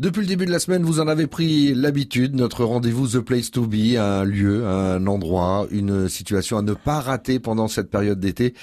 Depuis le début de la semaine, vous en avez pris l'habitude. Notre rendez-vous The Place to Be, un lieu, un endroit, une situation à ne pas rater pendant cette période d'été.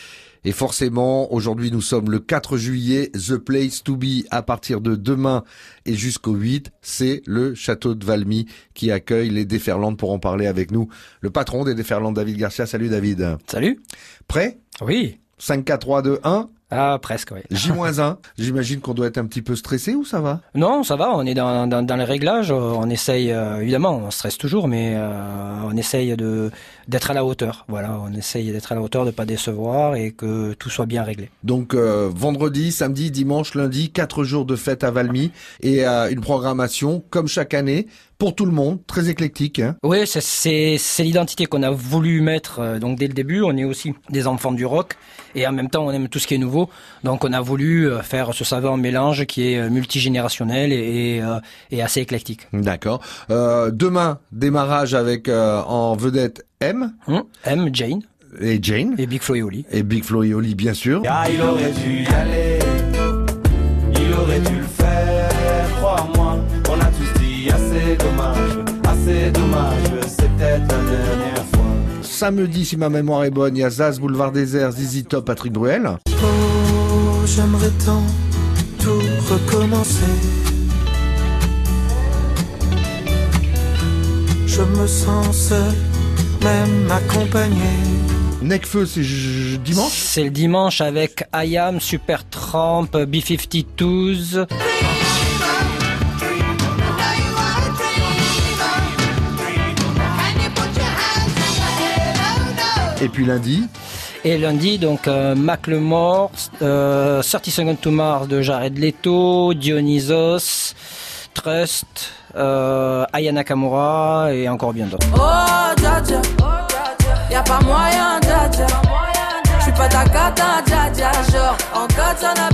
Et forcément, aujourd'hui nous sommes le 4 juillet, The Place to Be à partir de demain et jusqu'au 8, c'est le château de Valmy qui accueille les déferlantes pour en parler avec nous. Le patron des déferlantes, David Garcia. Salut David. Salut. Prêt? Oui. 5, 4, 3, 2, 1 ah, presque, oui. J-1, j'imagine qu'on doit être un petit peu stressé ou ça va? Non, ça va, on est dans, dans, dans les réglages, on essaye, euh, évidemment, on stresse toujours, mais euh, on essaye de d'être à la hauteur. Voilà, on essaye d'être à la hauteur, de pas décevoir et que tout soit bien réglé. Donc euh, vendredi, samedi, dimanche, lundi, quatre jours de fête à Valmy et une programmation comme chaque année pour tout le monde, très éclectique. Hein oui, c'est l'identité qu'on a voulu mettre donc dès le début. On est aussi des enfants du rock et en même temps on aime tout ce qui est nouveau. Donc on a voulu euh, faire ce savant mélange qui est euh, multigénérationnel et, et, euh, assez éclectique. D'accord. demain, démarrage avec en vedette M. Hum, M, Jane. Et Jane. Et Big Flo et Oli. Et Big Flo et Oli, bien sûr. Ah, il aurait dû y aller. Il aurait dû le faire, crois-moi. On a tous dit assez dommage, assez dommage. C'est peut-être la dernière. Samedi, si ma mémoire est bonne, il y a Zaz, Boulevard des Airs, Zizi Top, Patrick Bruel. Oh, j'aimerais tant tout recommencer. Je me sens seul, même accompagné. Necfeu, c'est dimanche? C'est le dimanche avec IAM, Super Tramp, B-52s. Et puis lundi et lundi, donc euh, Macklemore, euh, 30 Seconds to Mars de Jared Leto, Dionysos, Trust, euh, Aya Nakamura et encore bien d'autres. Oh, dja, dja. Y a pas moyen, dja, dja. J'suis pas ta cata, dja, dja. Genre, en katana,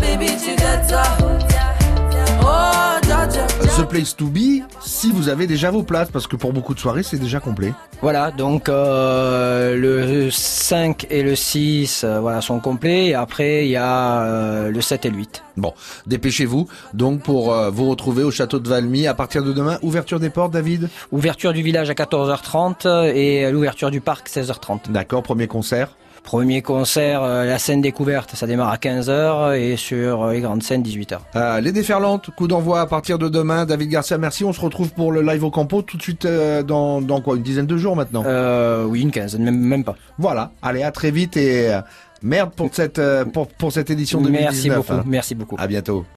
The Place to Be, si vous avez déjà vos places, parce que pour beaucoup de soirées, c'est déjà complet. Voilà, donc euh, le 5 et le 6 euh, voilà, sont complets, et après il y a euh, le 7 et le 8. Bon, dépêchez-vous donc pour vous retrouver au château de Valmy à partir de demain. Ouverture des portes, David? Ouverture du village à 14h30 et l'ouverture du parc 16h30. D'accord, premier concert Premier concert, euh, la scène découverte, ça démarre à 15h et sur euh, les grandes scènes 18h. Euh, les déferlantes, coup d'envoi à partir de demain. David Garcia, merci. On se retrouve pour le live au campo tout de suite dans, dans quoi Une dizaine de jours maintenant euh, Oui, une quinzaine, même, même pas. Voilà, allez, à très vite et merde pour cette, pour, pour cette édition 2019. Merci beaucoup, merci beaucoup. À bientôt.